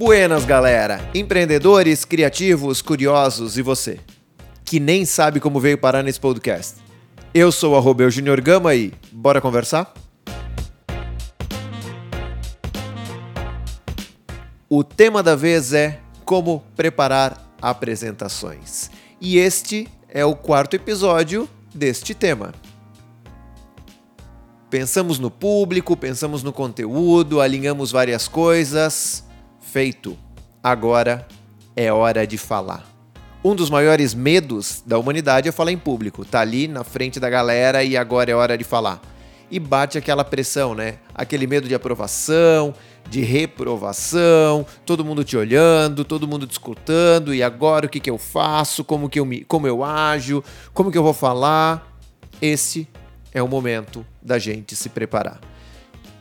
Buenas, galera! Empreendedores, criativos, curiosos e você, que nem sabe como veio parar nesse podcast. Eu sou o Junior Gama e bora conversar? O tema da vez é como preparar apresentações. E este é o quarto episódio deste tema. Pensamos no público, pensamos no conteúdo, alinhamos várias coisas. Feito. Agora é hora de falar. Um dos maiores medos da humanidade é falar em público. Tá ali na frente da galera e agora é hora de falar. E bate aquela pressão, né? Aquele medo de aprovação, de reprovação, todo mundo te olhando, todo mundo discutindo, e agora o que, que eu faço, como que eu me, como eu ajo, como que eu vou falar. Esse é o momento da gente se preparar.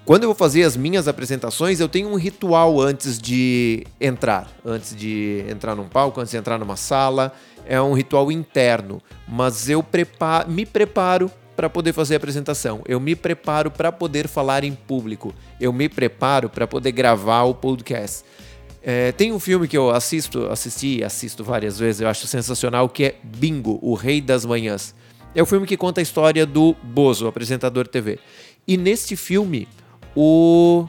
Quando eu vou fazer as minhas apresentações, eu tenho um ritual antes de entrar, antes de entrar num palco, antes de entrar numa sala. É um ritual interno, mas eu me preparo para poder fazer a apresentação. Eu me preparo para poder falar em público. Eu me preparo para poder gravar o podcast. É, tem um filme que eu assisto, assisti, assisto várias vezes, eu acho sensacional, que é Bingo, o Rei das Manhãs. É o filme que conta a história do Bozo, apresentador TV. E neste filme, o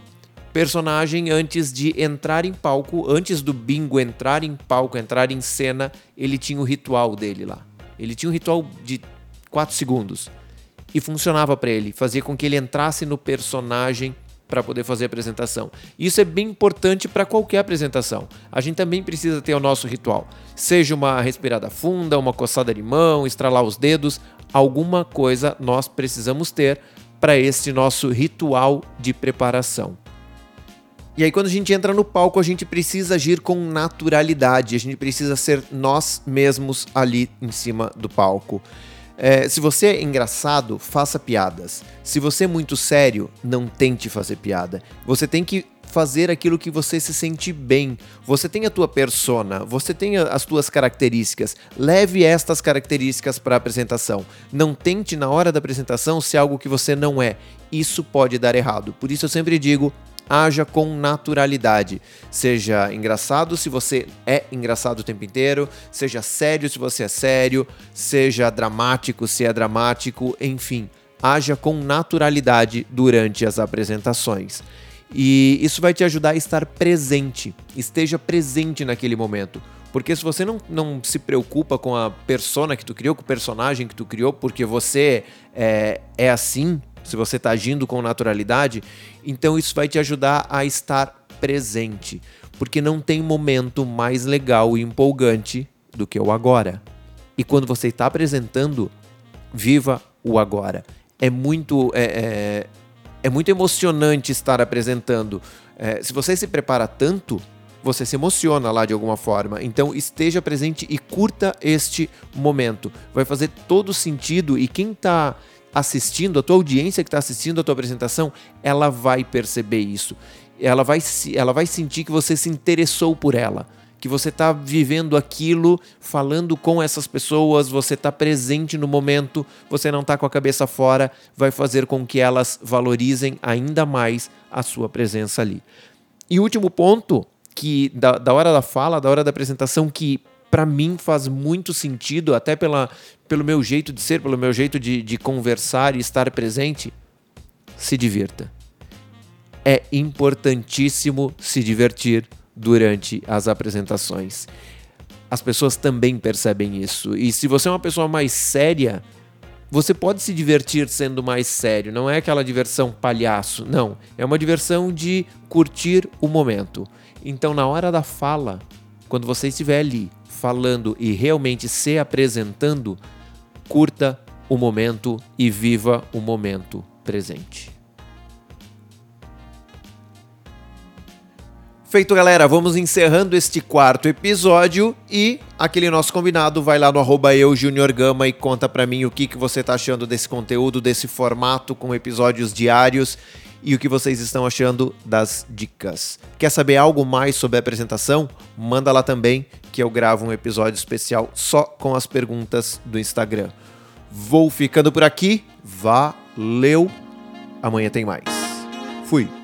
personagem, antes de entrar em palco, antes do bingo entrar em palco, entrar em cena, ele tinha o ritual dele lá. Ele tinha um ritual de 4 segundos. E funcionava para ele, fazia com que ele entrasse no personagem para poder fazer a apresentação. Isso é bem importante para qualquer apresentação. A gente também precisa ter o nosso ritual. Seja uma respirada funda, uma coçada de mão, estralar os dedos, alguma coisa nós precisamos ter para este nosso ritual de preparação. E aí, quando a gente entra no palco, a gente precisa agir com naturalidade, a gente precisa ser nós mesmos ali em cima do palco. É, se você é engraçado, faça piadas. Se você é muito sério, não tente fazer piada. Você tem que fazer aquilo que você se sente bem. Você tem a tua persona, você tem as tuas características. Leve estas características para a apresentação. Não tente na hora da apresentação ser algo que você não é. Isso pode dar errado. Por isso eu sempre digo, haja com naturalidade. Seja engraçado se você é engraçado o tempo inteiro, seja sério se você é sério, seja dramático se é dramático, enfim, haja com naturalidade durante as apresentações. E isso vai te ajudar a estar presente, esteja presente naquele momento. Porque se você não, não se preocupa com a persona que tu criou, com o personagem que tu criou, porque você é, é assim, se você está agindo com naturalidade, então isso vai te ajudar a estar presente, porque não tem momento mais legal e empolgante do que o agora. E quando você está apresentando, viva o agora. É muito é, é, é muito emocionante estar apresentando. É, se você se prepara tanto, você se emociona lá de alguma forma. Então esteja presente e curta este momento. Vai fazer todo sentido e quem está assistindo, a tua audiência que está assistindo a tua apresentação, ela vai perceber isso. Ela vai, ela vai sentir que você se interessou por ela, que você está vivendo aquilo, falando com essas pessoas, você está presente no momento, você não está com a cabeça fora, vai fazer com que elas valorizem ainda mais a sua presença ali. E último ponto, que da, da hora da fala, da hora da apresentação, que para mim faz muito sentido, até pela, pelo meu jeito de ser, pelo meu jeito de, de conversar e estar presente. Se divirta. É importantíssimo se divertir durante as apresentações. As pessoas também percebem isso. E se você é uma pessoa mais séria, você pode se divertir sendo mais sério. Não é aquela diversão palhaço. Não. É uma diversão de curtir o momento. Então, na hora da fala, quando você estiver ali falando e realmente se apresentando, curta o momento e viva o momento presente. Feito, galera, vamos encerrando este quarto episódio e aquele nosso combinado vai lá no arroba eu, Gama, e conta pra mim o que, que você tá achando desse conteúdo, desse formato com episódios diários e o que vocês estão achando das dicas. Quer saber algo mais sobre a apresentação? Manda lá também que eu gravo um episódio especial só com as perguntas do Instagram. Vou ficando por aqui. Valeu. Amanhã tem mais. Fui.